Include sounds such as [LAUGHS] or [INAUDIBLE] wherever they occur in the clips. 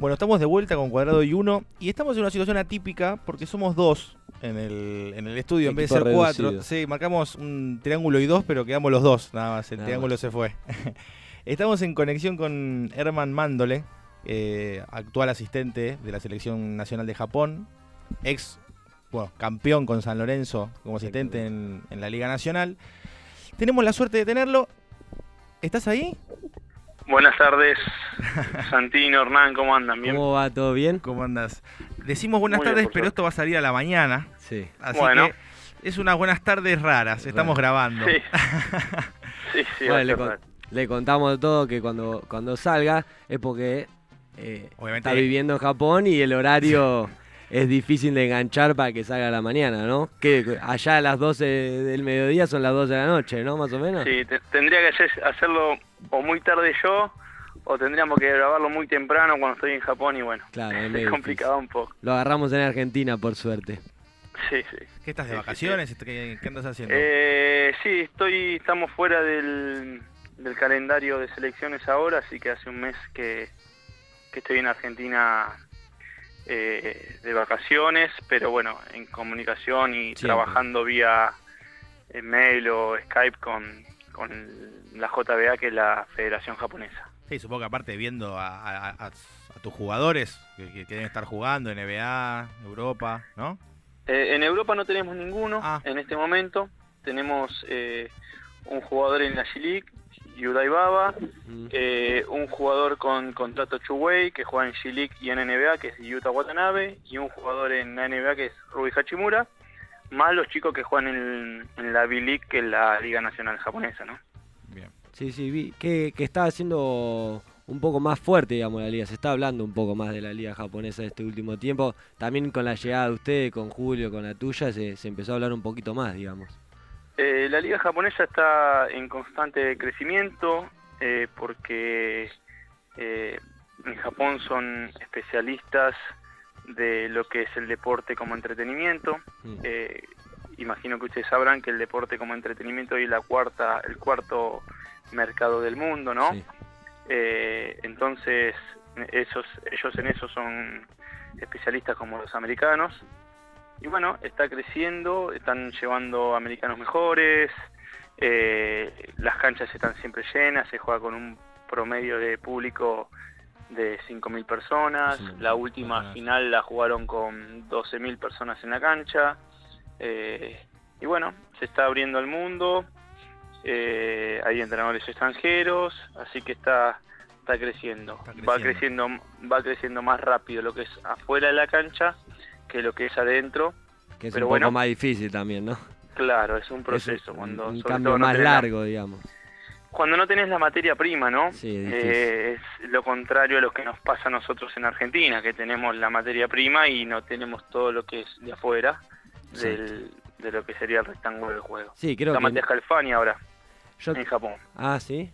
Bueno, estamos de vuelta con Cuadrado y Uno y estamos en una situación atípica porque somos dos en el, en el estudio en vez de ser cuatro. Sí, marcamos un triángulo y dos, pero quedamos los dos, nada más. El triángulo se fue. [LAUGHS] estamos en conexión con Herman Mándole, eh, actual asistente de la Selección Nacional de Japón, ex bueno, campeón con San Lorenzo como asistente en, en la Liga Nacional. Tenemos la suerte de tenerlo. ¿Estás ahí? Buenas tardes, [LAUGHS] Santino, Hernán, ¿cómo andan? ¿Bien? ¿Cómo va? ¿Todo bien? ¿Cómo andas? Decimos buenas tardes, pero esto va a salir a la mañana. Sí. Así bueno. que es unas buenas tardes raras, estamos grabando. Sí, [LAUGHS] sí, sí le, contamos todo que cuando, cuando salga es porque eh, está viviendo en Japón y el horario es difícil de enganchar para que salga a la mañana, ¿no? Que allá a las 12 del mediodía son las 12 de la noche, ¿no? Más o menos. Sí, tendría que hacerlo o muy tarde yo o tendríamos que grabarlo muy temprano cuando estoy en Japón y bueno, claro, [LAUGHS] es, complicado un poco. Lo agarramos en Argentina, por suerte. Sí, sí. ¿Qué estás de vacaciones? ¿Qué, andas haciendo? Eh, sí, estoy, estamos fuera del, del calendario de selecciones ahora, así que hace un mes que, que estoy en Argentina eh, de vacaciones, pero bueno, en comunicación y trabajando vía eh, mail o Skype con, con la JBA, que es la Federación Japonesa. Sí, supongo que aparte viendo a, tus jugadores que, deben estar jugando en NBA, Europa, ¿no? Eh, en Europa no tenemos ninguno ah. en este momento. Tenemos un jugador en la G-League Yudai Baba, eh, un jugador con contrato Chuwei que juega en G-League y en NBA que es Yuta Watanabe y un jugador en la NBA que es Ruby Hachimura, más los chicos que juegan en, la B-League que es la Liga Nacional Japonesa, ¿no? Bien. Sí, sí, vi que, está haciendo un poco más fuerte, digamos, la liga. Se está hablando un poco más de la liga japonesa este último tiempo. También con la llegada de usted, con Julio, con la tuya, se, se empezó a hablar un poquito más, digamos. Eh, la liga japonesa está en constante crecimiento eh, porque eh, en Japón son especialistas de lo que es el deporte como entretenimiento. Mm. imagino que ustedes sabrán que el deporte como entretenimiento es la cuarta, el cuarto mercado del mundo, ¿no? entonces, esos, ellos en eso son especialistas como los americanos y bueno, está creciendo, están llevando americanos mejores, eh, las canchas están siempre llenas, se juega con un promedio de público de 5.000 personas, la última final la jugaron con 12.000 personas en la cancha, eh, y bueno, se está abriendo al mundo, eh, hay entrenadores extranjeros, así que está, está creciendo. va creciendo, va creciendo más rápido lo que es afuera de la cancha que lo que es adentro. Que es un poco más difícil también, ¿no? Claro, es un proceso. cuando, un cambio más largo, digamos. Cuando no tenés la materia prima, ¿no? Sí, eh, es lo contrario a lo que nos pasa a nosotros en Argentina, que tenemos la materia prima y no tenemos todo lo que es de afuera del, de lo que sería el rectángulo del juego. Sí, creo Está que... Matías ahora, en Japón. Ah, ¿sí?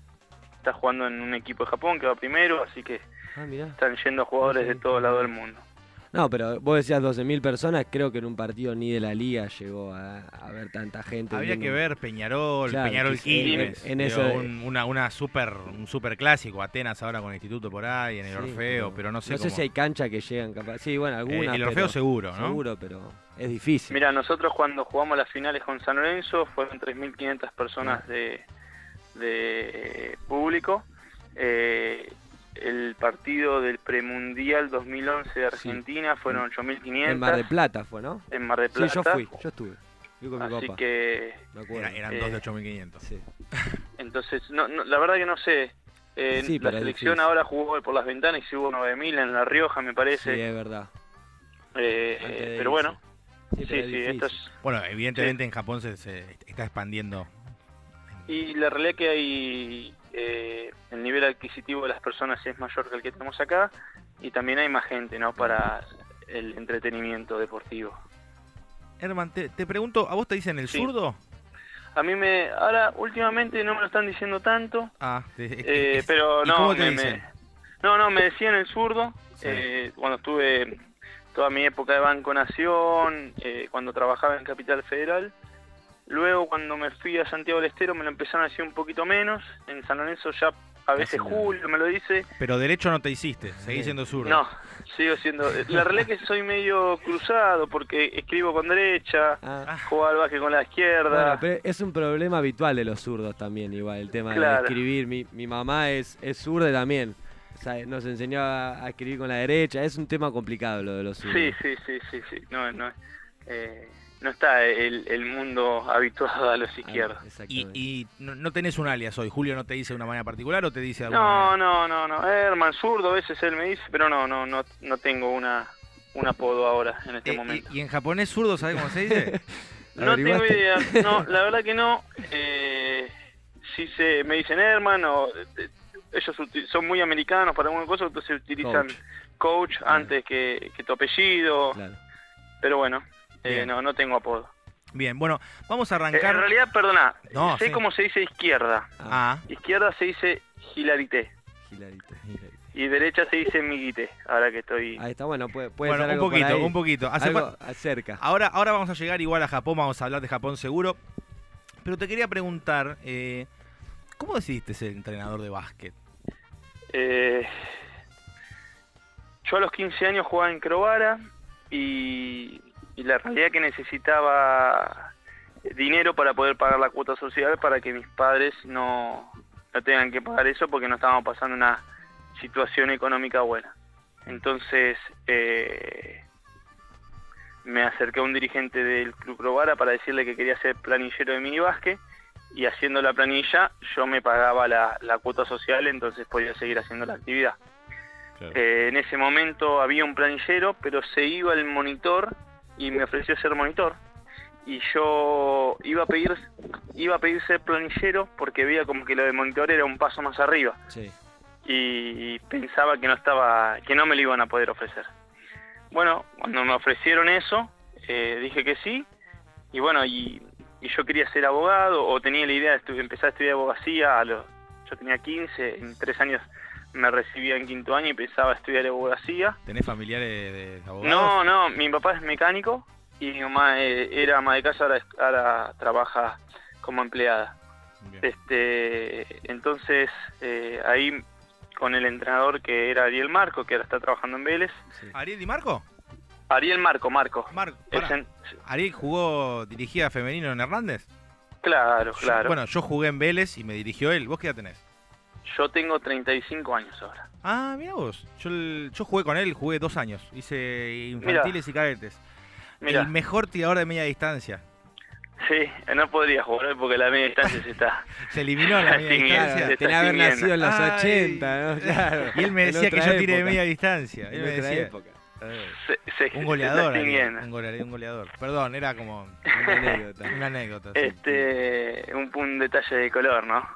Está jugando en un equipo de Japón que va primero, así que ah, están yendo jugadores de todo lado del mundo. No, pero vos decías 12.000 personas, creo que en un partido ni de la liga llegó a, ver tanta gente. Había que ver Peñarol, Peñarol Quilmes, en, un, una, una super, un super clásico, Atenas ahora con el Instituto por ahí, en el Orfeo, pero, no sé No sé si hay cancha que llegan capaz. Sí, bueno, algunas. el Orfeo seguro, ¿no? Seguro, pero es difícil. Mira, nosotros cuando jugamos las finales con San Lorenzo fueron 3.500 personas ah. de, de público. Eh, el partido del premundial 2011 de Argentina fueron 8.500. En Mar de Plata fue, ¿no? En Mar de Plata. Sí, yo fui, yo estuve. Así que... eran dos de 8.500. Sí. [LAUGHS] Entonces, no, la verdad que no sé. Eh, la selección ahora jugó por las ventanas y hubo 9.000 en La Rioja, me parece. Sí, es verdad. Eh, pero bueno. Sí, sí, esto es... Bueno, evidentemente en Japón se, se, está expandiendo. Y la realidad que hay eh, el nivel adquisitivo de las personas es mayor que el que tenemos acá y también hay más gente ¿no? para el entretenimiento deportivo. Herman, te, pregunto, ¿a vos te dicen el zurdo? A mí me, ahora últimamente no me lo están diciendo tanto, ah, [LAUGHS] eh, pero no, me, no, no, me decían el zurdo eh, cuando estuve toda mi época de Banco Nación, eh, cuando trabajaba en Capital Federal, Luego cuando me fui a Santiago del Estero me lo empezaron a decir un poquito menos. En San Lorenzo ya a veces Julio me lo dice. Pero derecho no te hiciste, seguís siendo zurdo. No, sigo siendo. La realidad es que soy medio cruzado porque escribo con derecha, ah. juego al básquet con la izquierda. es un problema habitual de los zurdos también, igual, el tema de escribir. Mi, mi mamá es, es zurda también. nos enseñó a, escribir con la derecha. Es un tema complicado lo de los zurdos. Sí, sí, sí, sí, sí. No, no. Eh, no está el, mundo habituado a los ah, izquierdos. y, no, tenés un alias hoy, Julio no te dice de una manera particular o te dice alguna No, no, no, no, Herman Zurdo, a veces él me dice, pero no, no, no, no tengo una, un apodo ahora en este eh, momento. Y, en japonés zurdo sabes cómo se dice? [LAUGHS] no tengo idea, no, [LAUGHS] la verdad que no. Eh, si se me dicen Herman o eh, ellos son muy americanos para alguna cosa, entonces utilizan coach, antes que, que, tu apellido. Pero bueno, eh, no, no tengo apodo. Bien, bueno, vamos a arrancar. en realidad, perdona, sé cómo se dice izquierda. Ah. Izquierda se dice hilarité. Hilarité, Y derecha se dice miguite, ahora que estoy... Ahí está, bueno, puede, puede bueno, un poquito, un poquito. algo cerca. Ahora, ahora vamos a llegar igual a Japón, vamos a hablar de Japón seguro. Pero te quería preguntar, eh, ¿cómo decidiste ser entrenador de básquet? Eh, yo a los 15 años jugaba en Crovara y y la realidad que necesitaba dinero para poder pagar la cuota social para que mis padres no, no tengan que pagar eso porque no estábamos pasando una situación económica buena. Entonces eh, me acerqué a un dirigente del Club Probara para decirle que quería ser planillero de minibásquet y haciendo la planilla yo me pagaba la, cuota social, entonces podía seguir haciendo la actividad. Eh, en ese momento había un planillero, pero se iba el monitor y me ofreció ser monitor. Y yo iba a pedir iba a pedir ser planillero porque veía como que lo de monitor era un paso más arriba. Y pensaba que no estaba que no me lo iban a poder ofrecer. Bueno cuando me ofrecieron eso eh, dije que sí. Y bueno y, yo quería ser abogado o tenía la idea de empezar a estudiar abogacía a los yo tenía 15 en tres años me recibía en quinto año y pensaba estudiar abogacía. ¿Tenés familiares de, abogados? No, no, mi papá es mecánico y mi mamá eh, era ama de casa, ahora, ahora trabaja como empleada. Este, entonces eh, ahí con el entrenador que era Ariel Marco, que ahora está trabajando en Vélez. ¿Ariel y Marco? Ariel Marco, Marco. Marco ¿Ariel jugó, dirigía femenino en Hernández? Claro, claro. bueno, yo jugué en Vélez y me dirigió él. ¿Vos qué edad tenés? Yo tengo 35 años ahora. Ah, mira vos. Yo, yo jugué con él, jugué dos años. Hice infantiles y cadetes. El mejor tirador de media distancia. Sí, no podría jugar porque la media distancia se está. [LAUGHS] se eliminó la media distancia. Tenía que haber nacido en los 80, ¿no? Claro. Y él me decía que yo tire de media distancia. Él me decía. Época [LAUGHS] un goleador, un goleador, Perdón, era como una anécdota. una anécdota este, un, detalle de color, ¿no?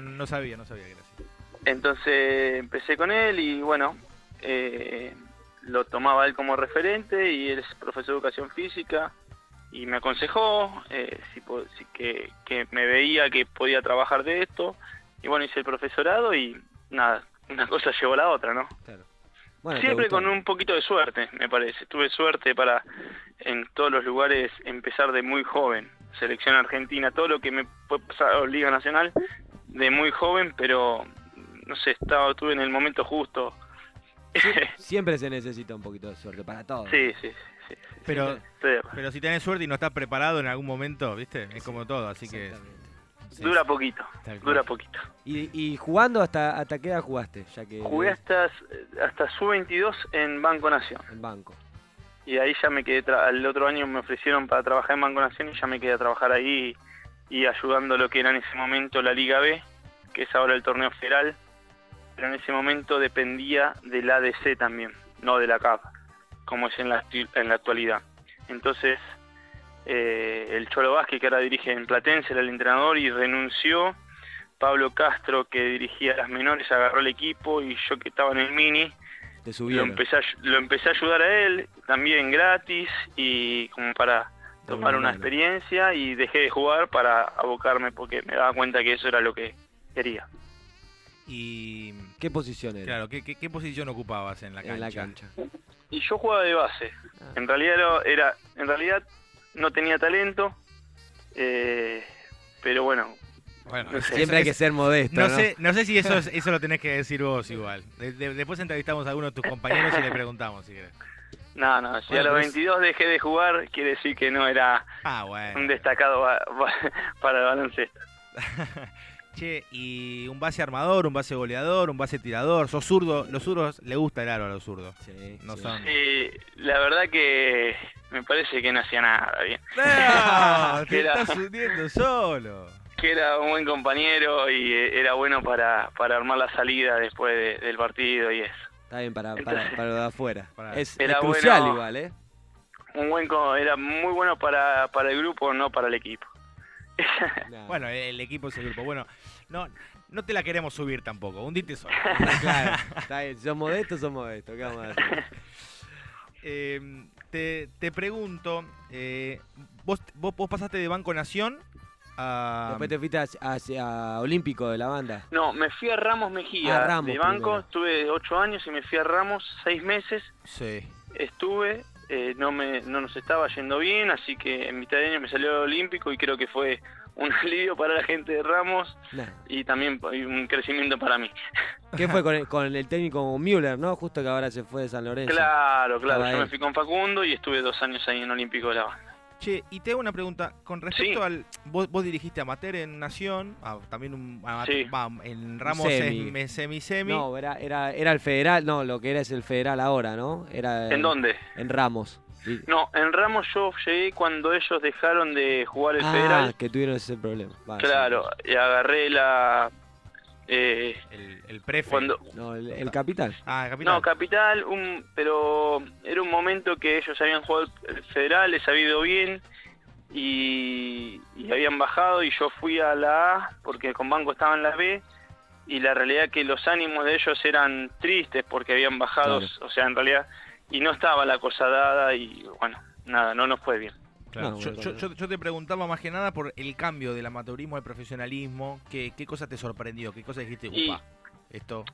No, sabía, no sabía que era así. Entonces empecé con él y bueno, eh, lo tomaba él como referente y él es profesor de educación física y me aconsejó eh, si, que, que me veía que podía trabajar de esto y bueno, hice el profesorado y nada, una cosa llevó a la otra, ¿no? Claro. Siempre con un poquito de suerte, me parece. Tuve suerte para en todos los lugares empezar de muy joven. Selección argentina, todo lo que me fue pasado Liga Nacional, de muy joven, pero no sé, estaba, estuve en el momento justo. [LAUGHS] siempre se necesita un poquito de suerte para todo. Sí, sí, sí. pero, pero si tenés suerte y no estás preparado en algún momento, ¿viste? Es como todo, así que dura poquito, dura poquito. ¿Y, jugando hasta, hasta qué edad jugaste? Ya que... Jugué hasta, hasta Sub-22 en Banco Nación. En Banco. Y ahí ya me quedé, el otro año me ofrecieron para trabajar en Banco Nación y ya me quedé a trabajar ahí y, ayudando lo que era en ese momento la Liga B, que es ahora el torneo federal, pero en ese momento dependía del ADC también, no de la CAP, como es en la, en la actualidad. Entonces eh, el Cholo Vázquez, que ahora dirige en Platense, era el entrenador y renunció. Pablo Castro, que dirigía las menores, agarró el equipo y yo que estaba en el mini, lo empecé, a, lo empecé a ayudar a él, también gratis y como para tomar una experiencia y dejé de jugar para abocarme porque me daba cuenta que eso era lo que quería. ¿Y qué posición era? Claro, ¿qué, posición ocupabas en la cancha? En la cancha. Y yo jugaba de base. Ah. En realidad era, en realidad no tenía talento, eh, pero bueno, Bueno, siempre hay que ser modesto. No, Sé, no sé si eso, eso lo tenés que decir vos igual. después entrevistamos a alguno de tus compañeros y le preguntamos si querés. No, no, si a los 22 dejé de jugar, quiere decir que no era ah, un destacado [LAUGHS] para el baloncesto. [LAUGHS] che, y un base armador, un base goleador, un base tirador, sos zurdo, los zurdos le gusta el aro a los zurdos. Sí, no Son... sí, la verdad que me parece que no hacía nada bien. [LAUGHS] No, [LAUGHS] te estás hundiendo solo. Que era un buen compañero y era bueno para, para armar la salida después del partido y eso. Está bien para, para, para lo de afuera. [LAUGHS] Es, crucial igual, ¿eh? Un buen, era muy bueno para, para el grupo, no para el equipo. Bueno, el equipo es el grupo. Bueno, no, no te la queremos subir tampoco, hundite solo. [LAUGHS] claro, está bien. Somos de esto, somos de esto. ¿Qué vamos a hacer? [LAUGHS] Eh, te, te, pregunto, eh, ¿vos, vos, vos, pasaste de Banco Nación a... Después te fuiste hacia, Olímpico de la banda. No, me fui a Ramos Mejía ah, de Banco, estuve ocho años y me fui a Ramos seis meses. Sí. Estuve, eh, no, me, no nos estaba yendo bien, así que en mitad de año me salió Olímpico y creo que fue un [LAUGHS] alivio para la gente de Ramos y también un crecimiento para mí. ¿Qué fue con el, [LAUGHS] con el técnico Müller, no? Justo que ahora se fue de San Lorenzo. Claro, claro. Yo me fui con Facundo y estuve dos años ahí en Olímpico de la Banda. Che, y te hago una pregunta. Con respecto al. Vos, vos, dirigiste Amateur en Nación, ah, también un, en Ramos semi. semi semi No, era, era, era el federal, no, lo que era es el federal ahora, ¿no? Era ¿En dónde? En Ramos. No, en Ramos yo llegué cuando ellos dejaron de jugar el ah, federal. que tuvieron ese problema. claro, y agarré la eh, el, el prefe. Cuando, no, el, capital. Ah, capital. No, capital, un, pero era un momento que ellos habían jugado el federal, les había ido bien y, habían bajado y yo fui a la A porque con Banco estaba en la B y la realidad que los ánimos de ellos eran tristes porque habían bajado, o sea, en realidad, y no estaba la cosa dada y bueno, nada, no nos fue bien yo, te preguntaba más que nada por el cambio del amateurismo al profesionalismo. ¿Qué, qué cosa te sorprendió? ¿Qué cosa dijiste? Upa, esto.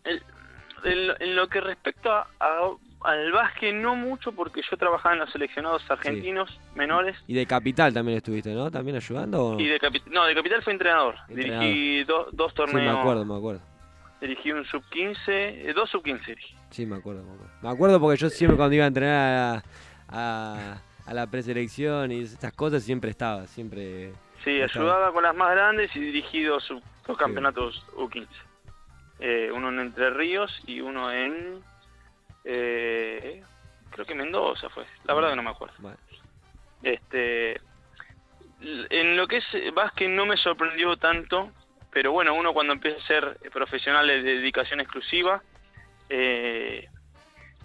en lo que respecta al básquet, no mucho, porque yo trabajaba en los seleccionados argentinos menores. Y de Capital también estuviste, ¿no? ¿También ayudando? Y de no, de Capital fue entrenador. Dirigí dos torneos. Sí, me acuerdo, me acuerdo. Dirigí un sub-15, eh, dos sub-15 Sí, me acuerdo, me acuerdo. Me acuerdo porque yo siempre cuando iba a entrenar a a la preselección y estas cosas siempre estaba, siempre... Sí, ayudaba con las más grandes y dirigí dos, campeonatos U15. Eh, uno en Entre Ríos y uno en... Eh, creo que Mendoza fue, la verdad que no me acuerdo. Este, en lo que es básquet no me sorprendió tanto, pero bueno, uno cuando empieza a ser profesional de dedicación exclusiva, eh,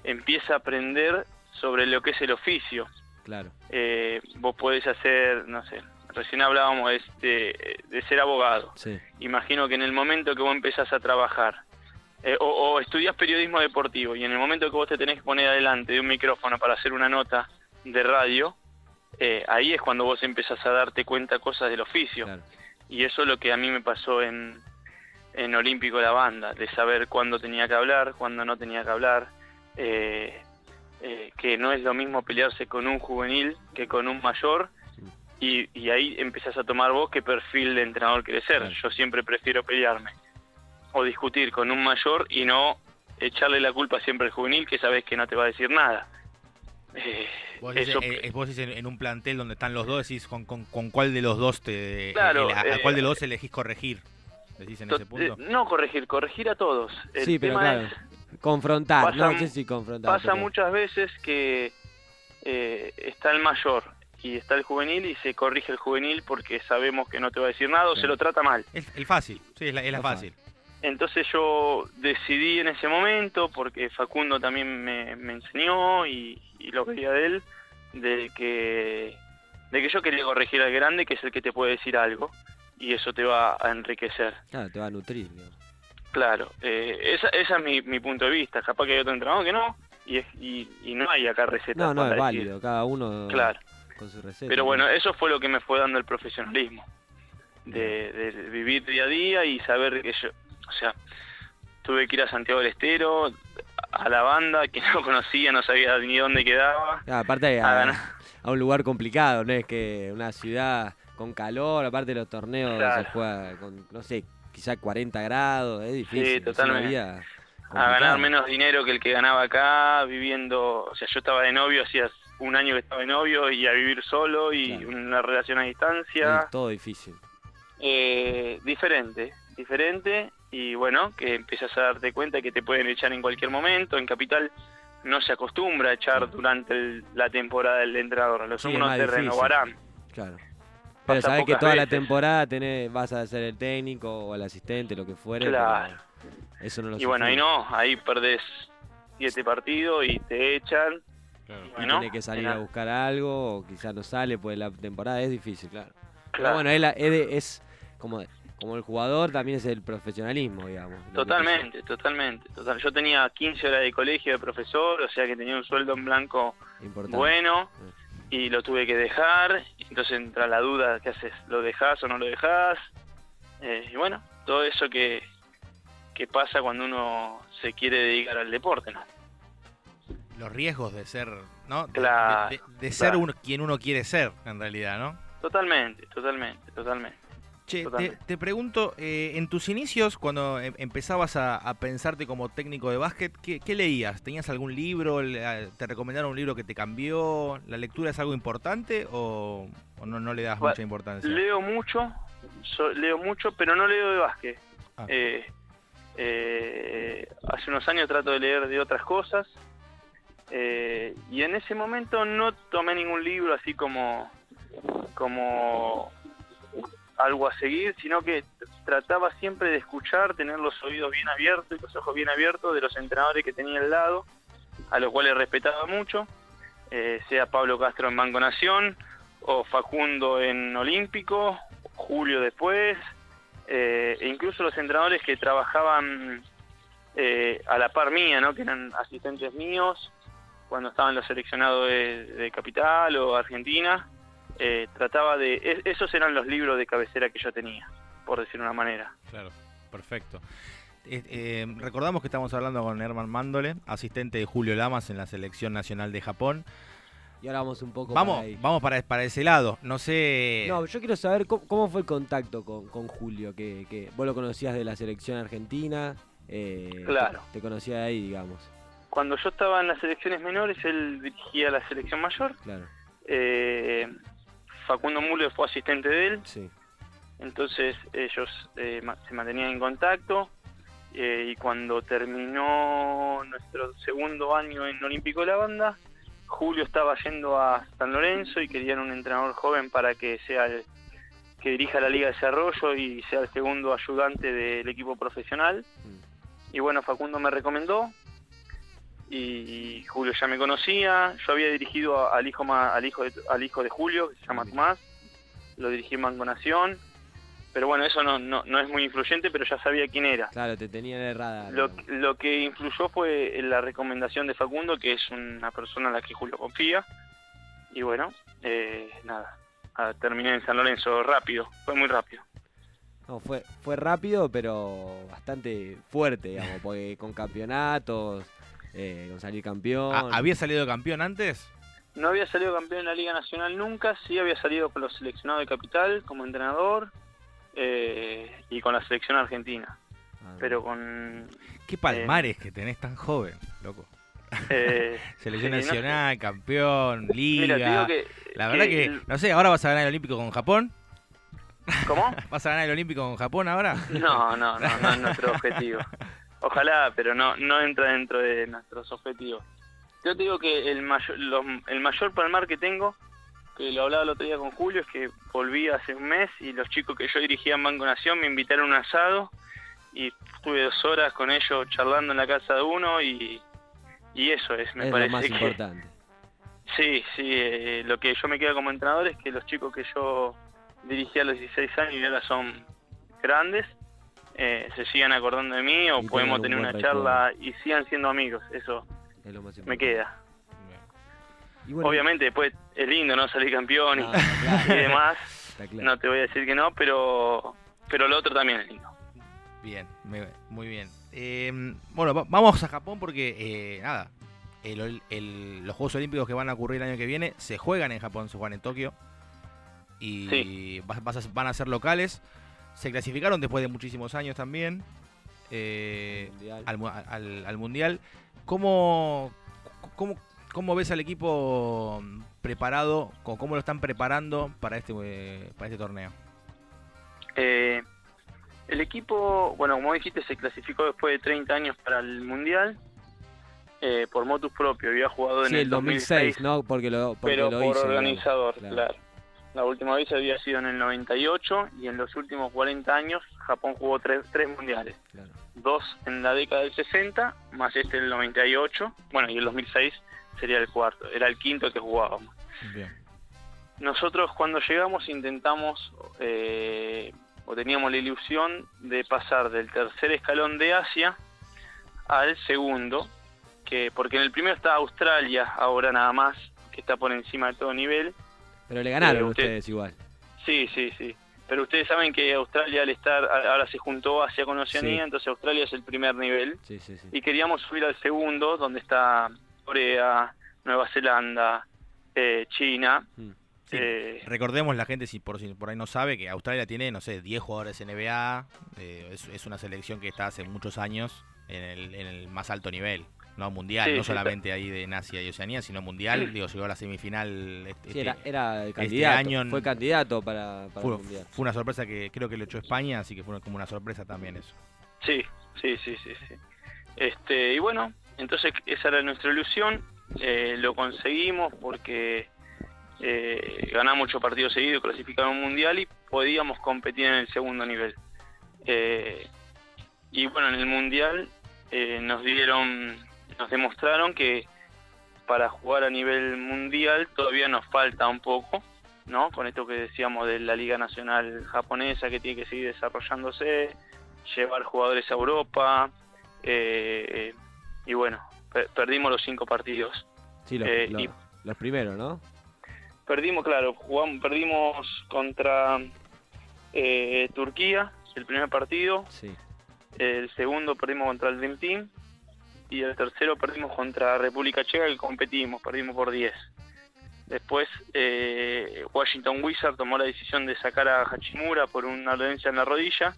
empieza a aprender sobre lo que es el oficio. Claro. Eh, vos podés hacer, no sé, recién hablábamos de, de ser abogado. Imagino que en el momento que vos empezás a trabajar, eh, o, o, estudias periodismo deportivo, y en el momento que vos te tenés que poner adelante de un micrófono para hacer una nota de radio, ahí es cuando vos empezás a darte cuenta cosas del oficio. Y eso es lo que a mí me pasó en, en Olímpico La Banda, de saber cuándo tenía que hablar, cuándo no tenía que hablar. Eh, eh, que no es lo mismo pelearse con un juvenil que con un mayor y, ahí empezás a tomar vos qué perfil de entrenador querés ser. Yo siempre prefiero pelearme o discutir con un mayor y no echarle la culpa siempre al juvenil que sabes que no te va a decir nada. [LAUGHS] Eh, vos, eso, eh, en, un plantel donde están los dos, decís con, con, cuál de los dos te claro, a, cuál de los dos elegís corregir. Decís en ese punto. no corregir, corregir a todos. sí, pero claro. Confrontar, no sé si confrontar. Pasa muchas veces que eh, está el mayor y está el juvenil y se corrige el juvenil porque sabemos que no te va a decir nada o se lo trata mal. Es el fácil, sí, es la, fácil. Entonces yo decidí en ese momento, porque Facundo también me, enseñó y, lo veía de él, de que, de que yo quería corregir al grande, que es el que te puede decir algo, y eso te va a enriquecer. Claro, te va a nutrir. Claro, eh, esa, esa es mi, mi, punto de vista. Capaz que hay otro entrenador que no, y, y, y no hay acá recetas. No, no, es válido, cada uno claro. con su receta. Pero bueno, eso fue lo que me fue dando el profesionalismo. De, de, vivir día a día y saber que yo, o sea, tuve que ir a Santiago del Estero, a la banda, que no [LAUGHS] conocía, no sabía ni dónde quedaba. aparte a, a, un lugar complicado, no es que una ciudad con calor, aparte de los torneos se juega con, no sé, quizá 40 grados, es difícil. Sí, totalmente. a ganar menos dinero que el que ganaba acá, viviendo, o sea, yo estaba de novio, hacía un año que estaba de novio y a vivir solo y una relación a distancia. todo difícil. Eh, diferente, diferente y bueno, que empiezas a darte cuenta que te pueden echar en cualquier momento. En Capital no se acostumbra a echar durante la temporada del entrenador, los unos te renovarán. Claro. Pero sabes que toda la temporada tenés, vas a ser el técnico o el asistente, lo que fuere. Claro. Eso no lo Y bueno, ahí no, ahí perdés siete partidos y te echan. Y, tiene que salir a buscar algo, o quizás no sale, pues la temporada es difícil, claro. Pero bueno, él, es como, como el jugador, también es el profesionalismo, digamos. Totalmente, totalmente. Total. Yo tenía 15 horas de colegio de profesor, o sea que tenía un sueldo en blanco bueno y lo tuve que dejar. Entonces entra la duda, ¿qué haces? ¿Lo dejas o no lo dejas? Eh, y bueno, todo eso que, que pasa cuando uno se quiere dedicar al deporte, ¿no? Los riesgos de ser, ¿no? De, ser quien uno quiere ser, en realidad, ¿no? Totalmente, totalmente, totalmente. Che, te, pregunto, eh, en tus inicios, cuando em, empezabas a, pensarte como técnico de básquet, ¿qué, leías? ¿Tenías algún libro? ¿Te recomendaron un libro que te cambió? ¿La lectura es algo importante o, no, no, le das mucha importancia? Leo mucho, leo mucho, pero no leo de básquet. Ah. Eh, eh, hace unos años trato de leer de otras cosas y en ese momento no tomé ningún libro así como como algo a seguir, sino que trataba siempre de escuchar, tener los oídos bien abiertos y los ojos bien abiertos de los entrenadores que tenía al lado, a los cuales respetaba mucho, eh, sea Pablo Castro en Banco Nación, o Facundo en Olímpico, Julio después, eh, e incluso los entrenadores que trabajaban eh, a la par mía, ¿no? que eran asistentes míos, cuando estaban los seleccionados de Capital o Argentina, eh, trataba de... E, esos eran los libros de cabecera que yo tenía, por decir una manera. Claro, perfecto. Eh, eh, recordamos que estamos hablando con Herman Mándole, asistente de Julio Lamas en la Selección Nacional de Japón. Y ahora vamos un poco vamos, para ahí. Vamos para, para ese lado. No sé. No, yo quiero saber cómo, fue el contacto con, Julio, que, que, vos lo conocías de la selección argentina. claro. Te, conocía de ahí, digamos. Cuando yo estaba en las selecciones menores, él dirigía la selección mayor. Claro. Facundo Müller fue asistente de él. Entonces ellos eh, se mantenían en contacto eh, y cuando terminó nuestro segundo año en Olímpico de la Banda, Julio estaba yendo a San Lorenzo y querían un entrenador joven para que sea el que dirija la Liga de Desarrollo y sea el segundo ayudante del equipo profesional. Mm. Y bueno, Facundo me recomendó, y Julio ya me conocía. Yo había dirigido al hijo al hijo de, al hijo de Julio, que se llama Tomás, lo dirigí en Banco Nación. Pero bueno, eso no, no, es muy influyente, pero ya sabía quién era. Claro, te tenía errada. Lo, lo que influyó fue la recomendación de Facundo, que es una persona a la que Julio confía. Y bueno, eh, nada, terminé en San Lorenzo rápido, fue muy rápido. No, fue, fue rápido, pero bastante fuerte, digamos, porque con campeonatos, eh, con salir campeón. ¿Había salido campeón antes? No había salido campeón en la Liga Nacional nunca, sí había salido con los seleccionados de Capital como entrenador eh, y con la selección argentina. Ah, pero con... Qué palmares que tenés tan joven, loco. Eh, [LAUGHS] selección nacional, campeón, liga. la verdad que, no sé, ahora vas a ganar el Olímpico con Japón. ¿Cómo? [LAUGHS] ¿Vas a ganar el Olímpico con Japón ahora? No, no, no, no es nuestro objetivo. [LAUGHS] Ojalá, pero no, no entra dentro de nuestros objetivos. Yo te digo que el mayor, el mayor palmar que tengo, que lo hablaba el otro día con Julio, es que volví hace un mes y los chicos que yo dirigía en Banco Nación me invitaron a un asado y estuve dos horas con ellos charlando en la casa de uno y, y eso es, me parece lo más importante. [LAUGHS] Sí, sí, eh, lo que yo me queda como entrenador es que los chicos que yo dirigía a los 16 años y ahora son grandes, eh, se sigan acordando de mí o podemos tener una charla y sigan siendo amigos. Eso me queda. Obviamente después es lindo no salir campeón y, [LAUGHS] demás. No te voy a decir que no, pero pero lo otro también es lindo. Bien, muy bien. Em, bueno, vamos a Japón porque eh, nada, los Juegos Olímpicos que van a ocurrir el año que viene se juegan en Japón, se juegan en Tokio. y van a ser locales. Se clasificaron después de muchísimos años también eh, al, mundial. ¿Cómo, cómo, cómo, ves al equipo preparado? ¿Cómo lo están preparando para este, eh, para este torneo? Eh, el equipo, bueno, como dijiste, se clasificó después de 30 años para el mundial. por motus propio, había jugado en el 2006, ¿no? Porque lo, pero por organizador, claro. La última vez había sido en el 98 y en los últimos 40 años Japón jugó tres, tres mundiales. Dos en la década del 60, más este el 98, bueno, y el 2006 sería el cuarto, era el quinto que jugábamos. Nosotros cuando llegamos intentamos, eh, o teníamos la ilusión de pasar del tercer escalón de Asia al segundo, que porque en el primero está Australia, ahora nada más, que está por encima de todo nivel, pero le ganaron ustedes igual. Sí, sí, sí. Pero ustedes saben que Australia al estar, ahora se juntó Asia con Oceanía, entonces Australia es el primer nivel. Sí, sí, y queríamos subir al segundo, donde está Corea, Nueva Zelanda, eh, China. Mm. Eh, Recordemos la gente, si por, si por ahí no sabe, que Australia tiene, no sé, 10 jugadores NBA. Eh, es, es, una selección que está hace muchos años en el, en el más alto nivel no mundial, no solamente ahí de Asia y Oceanía, sino mundial. Digo, llegó a la semifinal este, era, era este candidato, año. Fue candidato para, fue, el mundial. Fue una sorpresa que creo que lo echó España, así que fue como una sorpresa también eso. Sí, sí, sí, sí. sí. Este, y bueno, entonces esa era nuestra ilusión. Eh, lo conseguimos porque eh, ganamos ocho partidos seguidos, clasificamos un mundial y podíamos competir en el segundo nivel. Eh, y bueno, en el mundial eh, nos dieron nos demostraron que para jugar a nivel mundial todavía nos falta un poco, ¿no? Con esto que decíamos de la Liga Nacional Japonesa que tiene que seguir desarrollándose, llevar jugadores a Europa, eh, y bueno, perdimos los cinco partidos. Sí, los, eh, los primeros, ¿no? Perdimos, claro, jugamos, perdimos contra eh, Turquía el primer partido, sí. el segundo perdimos contra el Dream Team y el tercero perdimos contra República Checa que competimos, perdimos por 10. Después eh, Washington Wizard tomó la decisión de sacar a Hachimura por una dolencia en la rodilla.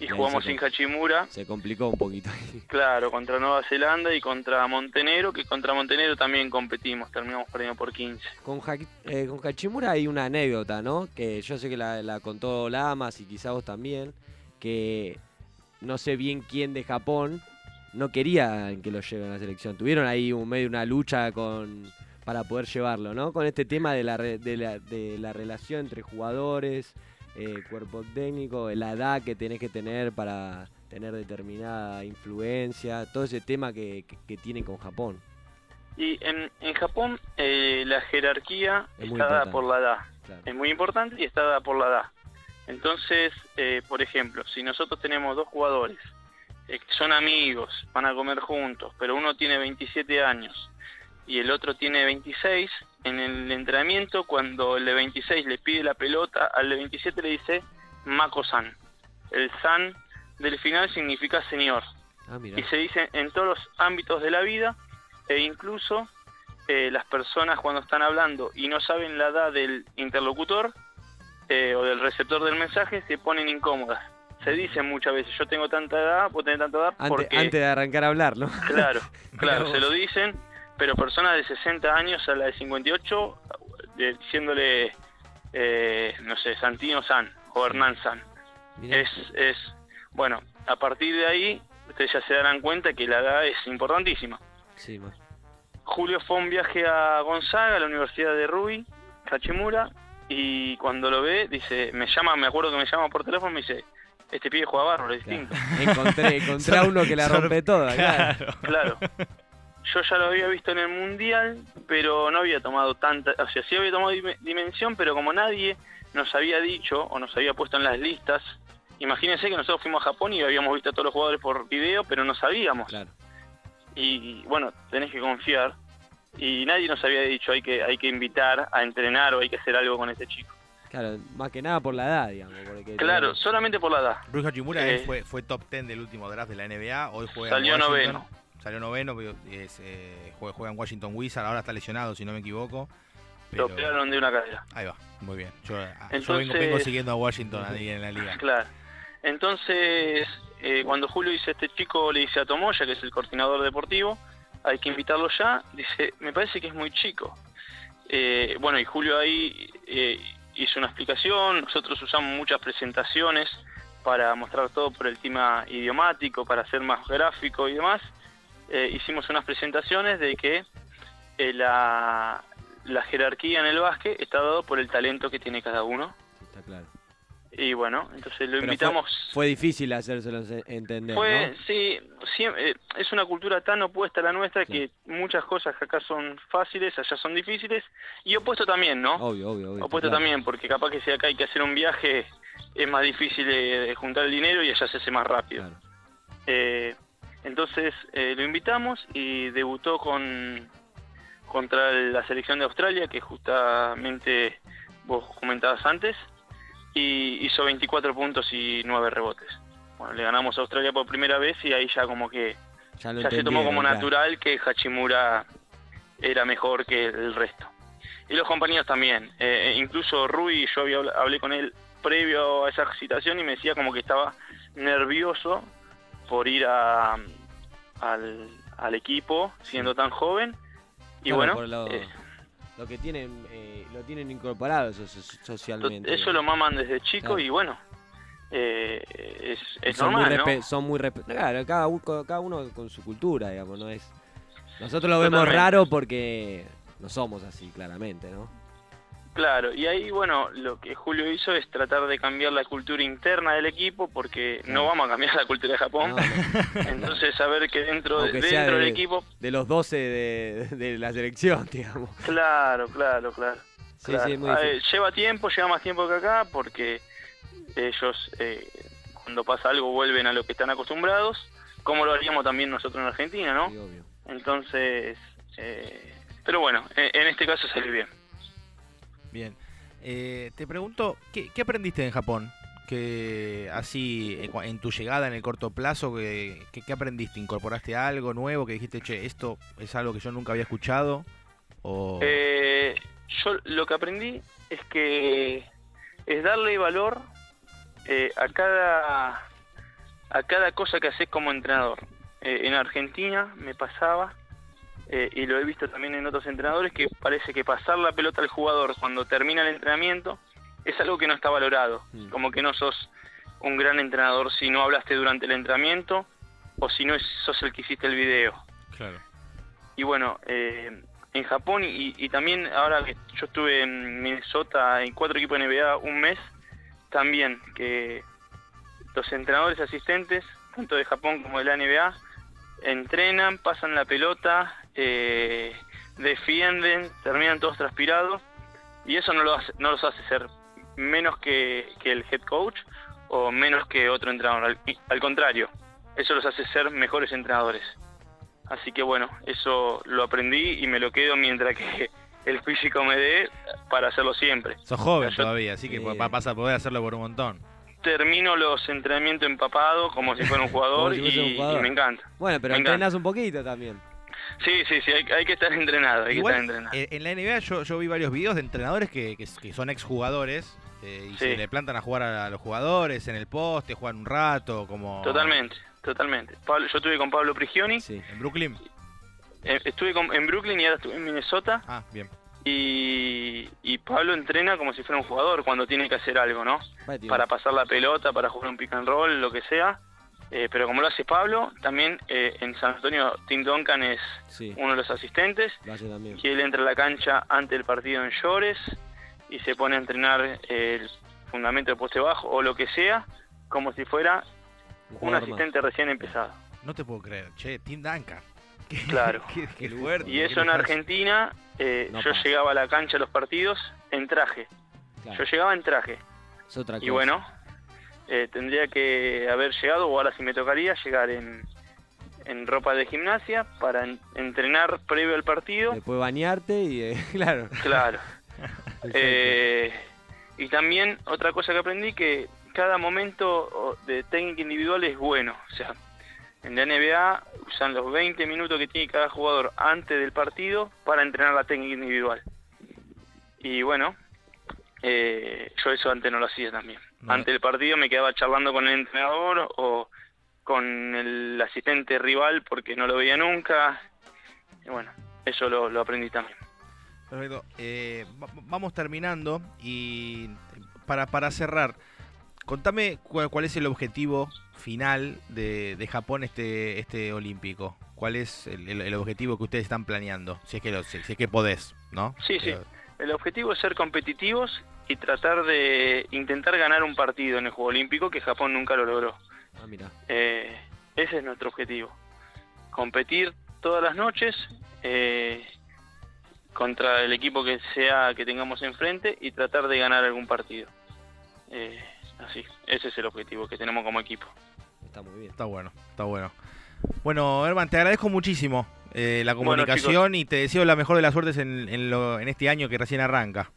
Y, jugamos sin Hachimura. Se complicó un poquito. [LAUGHS] claro, contra Nueva Zelanda y contra Montenegro, que contra Montenegro también competimos, terminamos perdiendo por 15. Con, eh, con Hachimura hay una anécdota, ¿no? Que yo sé que la, la contó Lamas y quizá vos también, que no sé bien quién de Japón no querían que lo lleven a la selección. Tuvieron ahí un medio una lucha con para poder llevarlo, ¿no? Con este tema de la, de la, de la relación entre jugadores, eh, cuerpo técnico, la edad que tenés que tener para tener determinada influencia, todo ese tema que, que, tienen con Japón. Y en, en Japón eh, la jerarquía está dada por la edad. Es muy importante y está dada por la edad. Entonces, eh, por ejemplo, si nosotros tenemos dos jugadores eh, son amigos, van a comer juntos, pero uno tiene 27 años y el otro tiene 26, en el entrenamiento cuando el de 26 le pide la pelota, al de 27 le dice Mako-san. El san del final significa señor. Ah, y se dice en todos los ámbitos de la vida e incluso eh, las personas cuando están hablando y no saben la edad del interlocutor eh, o del receptor del mensaje se ponen incómodas se dice muchas veces, yo tengo tanta edad, puedo tener tanta edad porque... Antes, de arrancar a hablar, ¿no? Claro, [LAUGHS] claro, se lo dicen, pero personas de 60 años a la de 58 diciéndole, eh, no sé, Santino San o Hernán San. Es, es, bueno, a partir de ahí ustedes ya se darán cuenta que la edad es importantísima. Sí, Julio fue un viaje a Gonzaga, a la Universidad de Rui, Hachimura, y cuando lo ve, dice, me llama, me acuerdo que me llama por teléfono, me dice, este pibe juega bárbaro, es distinto. [LAUGHS] Encontré, encontré a uno que la rompe toda, claro. Claro. [LAUGHS] Yo ya lo había visto en el Mundial, pero no había tomado tanta... O sea, sí había tomado dimensión, pero como nadie nos había dicho o nos había puesto en las listas, imagínense que nosotros fuimos a Japón y habíamos visto a todos los jugadores por video, pero no sabíamos. Claro. Y bueno, tenés que confiar. Y nadie nos había dicho hay que, hay que invitar a entrenar o hay que hacer algo con este chico. Claro, más que nada por la edad, digamos. claro, solamente por la edad. Ruiz Hachimura eh, fue, fue top 10 del último draft de la NBA, hoy juega Salió noveno. Salió noveno, es, eh, juega, en Washington Wizards, ahora está lesionado, si no me equivoco. Lo operaron de una cadera. Ahí va, muy bien. Yo, ah, vengo, siguiendo a Washington ahí en la liga. [LAUGHS] Claro. Entonces, eh, cuando Julio dice, este chico le dice a Tomoya, que es el coordinador deportivo, hay que invitarlo ya, dice, me parece que es muy chico. Eh, bueno, y Julio ahí eh, hizo una explicación, nosotros usamos muchas presentaciones para mostrar todo por el tema idiomático, para hacer más gráfico y demás. hicimos unas presentaciones de que la, la jerarquía en el básquet está dado por el talento que tiene cada uno. Está claro. Y bueno, entonces lo invitamos. Fue, difícil hacérselo entender. Fue, sí, eh, es una cultura tan opuesta a la nuestra que muchas cosas que acá son fáciles, allá son difíciles. Y opuesto también, ¿no? Obvio, obvio, obvio Opuesto también, porque capaz que si acá hay que hacer un viaje, es más difícil de, juntar el dinero y allá se hace más rápido. Eh, entonces eh, lo invitamos y debutó con contra la selección de Australia, que justamente vos comentabas antes y hizo 24 puntos y 9 rebotes. Bueno, le ganamos a Australia por primera vez y ahí ya como que ya, se tomó como natural que Hachimura era mejor que el resto. Y los compañeros también, eh, eh, incluso Rui, yo había, hablé con él previo a esa situación y me decía como que estaba nervioso por ir a, al, al equipo siendo tan joven. Y bueno, eh, lo que tienen eh, lo tienen incorporado socialmente. Eso lo maman desde chico y bueno, eh, es, es son normal, muy Son muy claro, cada, cada uno con su cultura, digamos, no es. Nosotros lo vemos raro porque no somos así, claramente, ¿no? Claro, y ahí, bueno, lo que Julio hizo es tratar de cambiar la cultura interna del equipo, porque no vamos a cambiar la cultura de Japón. [LAUGHS] Entonces, saber que dentro, dentro del equipo... De los 12 de, la selección, [LAUGHS] digamos. Claro, claro, claro. Sí, sí, muy lleva tiempo, lleva más tiempo que acá, porque ellos, eh, cuando pasa algo, vuelven a lo que están acostumbrados, como lo haríamos también nosotros en Argentina, ¿no? obvio. Entonces, eh, pero bueno, en este caso salió bien. Bien. Eh, te pregunto, ¿qué, aprendiste en Japón? Que así, en tu llegada en el corto plazo, ¿qué, aprendiste? ¿Incorporaste algo nuevo que dijiste, che, esto es algo que yo nunca había escuchado? O... Eh, yo lo que aprendí es que es darle valor eh, a cada a cada cosa que haces como entrenador. en Argentina me pasaba eh, y lo he visto también en otros entrenadores, que parece que pasar la pelota al jugador cuando termina el entrenamiento es algo que no está valorado. Mm. Como que no sos un gran entrenador si no hablaste durante el entrenamiento o si no sos el que hiciste el video. Y bueno, eh, en Japón y, también ahora que yo estuve en Minnesota en cuatro equipos de NBA un mes, también que los entrenadores asistentes, tanto de Japón como de la NBA, entrenan, pasan la pelota, eh, defienden, terminan todos transpirados y eso no, lo hace, no los hace ser menos que, el head coach o menos que otro entrenador. Al, contrario, eso los hace ser mejores entrenadores. Así que bueno, eso lo aprendí y me lo quedo mientras que [LAUGHS] el físico me dé para hacerlo siempre. Sos joven todavía, así que vas a poder hacerlo por un montón termino los entrenamientos empapados como si fuera un [LAUGHS] jugador, y, me encanta. Bueno, pero entrenas un poquito también. Sí, sí, sí, hay, que estar [LAUGHS] entrenado, hay que estar entrenado. En la NBA yo, yo vi varios videos de entrenadores que, que, son exjugadores eh, y se le plantan a jugar a, los jugadores en el poste, juegan un rato, como... Totalmente, totalmente. Pablo, yo estuve con Pablo Prigioni. Sí, en Brooklyn. Eh, estuve en Brooklyn y ahora estuve en Minnesota. Ah, bien. Y, y, Pablo entrena como si fuera un jugador cuando tiene que hacer algo, ¿no? Para pasar la pelota, para jugar un pick and roll, lo que sea. Eh, pero como lo hace Pablo, también eh, en San Antonio Tim Duncan es uno de los asistentes. Y él entra a la cancha ante el partido en Llores y se pone a entrenar el fundamento de poste bajo o lo que sea, como si fuera un, asistente recién empezado. No te puedo creer, che, Tim Duncan. [LAUGHS] Claro. y eso en Argentina, eh, yo llegaba a la cancha a los partidos en traje. Yo llegaba en traje. y bueno, eh, tendría que haber llegado, o ahora sí me tocaría, llegar en, en ropa de gimnasia para entrenar previo al partido. Después bañarte y, eh, [LAUGHS] claro. Claro. [LAUGHS] y también otra cosa que aprendí que cada momento de técnica individual es bueno. O sea, en la NBA usan los 20 minutos que tiene cada jugador antes del partido para entrenar la técnica individual. Y bueno, eh, yo eso antes no lo hacía también. Antes del partido me quedaba charlando con el entrenador o con el asistente rival porque no lo veía nunca. Y bueno, eso lo, aprendí también. Perfecto. Eh, vamos terminando y para, para cerrar, contame cuál, es el objetivo final de, Japón este, este olímpico. ¿Cuál es el, objetivo que ustedes están planeando? Si es que, lo, si es que podés, ¿no? Sí, sí. El objetivo es ser competitivos y tratar de intentar ganar un partido en el Juego Olímpico que Japón nunca lo logró. Ah, mira. Eh, ese es nuestro objetivo. Competir todas las noches eh, contra el equipo que sea que tengamos enfrente y tratar de ganar algún partido. Eh, así, ese es el objetivo que tenemos como equipo. Está muy bien. Está bueno, está bueno. Bueno, Herman, te agradezco muchísimo la comunicación y te deseo la mejor de las suertes en, en este año que recién arranca.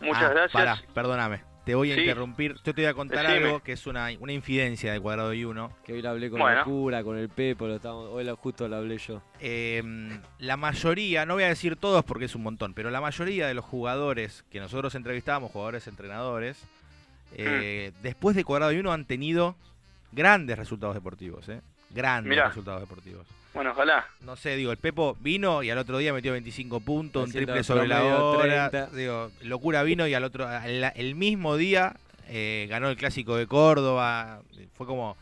Muchas ah, gracias. Pará, perdóname. Te voy a interrumpir. Yo te voy a contar algo que es una, una infidencia de cuadrado y uno. Que hoy la hablé con la cura, con el Pepo, lo estamos, hoy justo lo hablé yo. Em, la mayoría, no voy a decir todos porque es un montón, pero la mayoría de los jugadores que nosotros entrevistábamos, jugadores entrenadores, eh, mm. después de cuadrado y uno han tenido grandes resultados deportivos, ¿eh? Grandes resultados deportivos. Bueno, ojalá. No sé, digo, el Pepo vino y al otro día metió 25 puntos, un triple sobre la hora. Digo, locura vino y al otro, el, mismo día eh, ganó el clásico de Córdoba. Fue como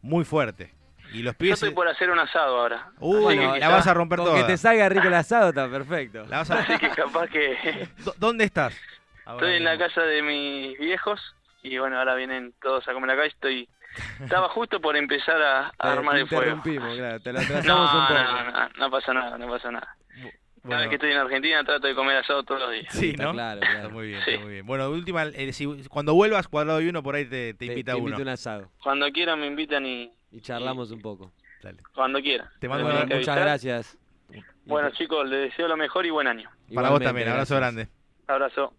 muy fuerte. Y los pies. Yo estoy por hacer un asado ahora. Uy, la vas a romper toda. Que te salga rico el asado está perfecto. La vas a... [LAUGHS] Así que capaz que. [LAUGHS] ¿Dónde estás? estoy en la casa de mis viejos y bueno, ahora vienen todos a comer acá y estoy estaba justo por empezar a, [LAUGHS] armar el fuego. Claro, te lo atrasamos un poco. No, no, no, pasa nada, no pasa nada. Cada vez que estoy en Argentina trato de comer asado todos los días. Sí, ¿no? Claro, claro. Está muy bien, está muy bien. Bueno, última, eh, si, cuando vuelvas, cuadrado y uno, por ahí te, te invita te uno. un asado. Cuando quieran me invitan y... Y charlamos un poco. Dale. Cuando quieran. Te mando Muchas gracias. Bueno, chicos, les deseo lo mejor y buen año. Para vos también, abrazo grande. Abrazo.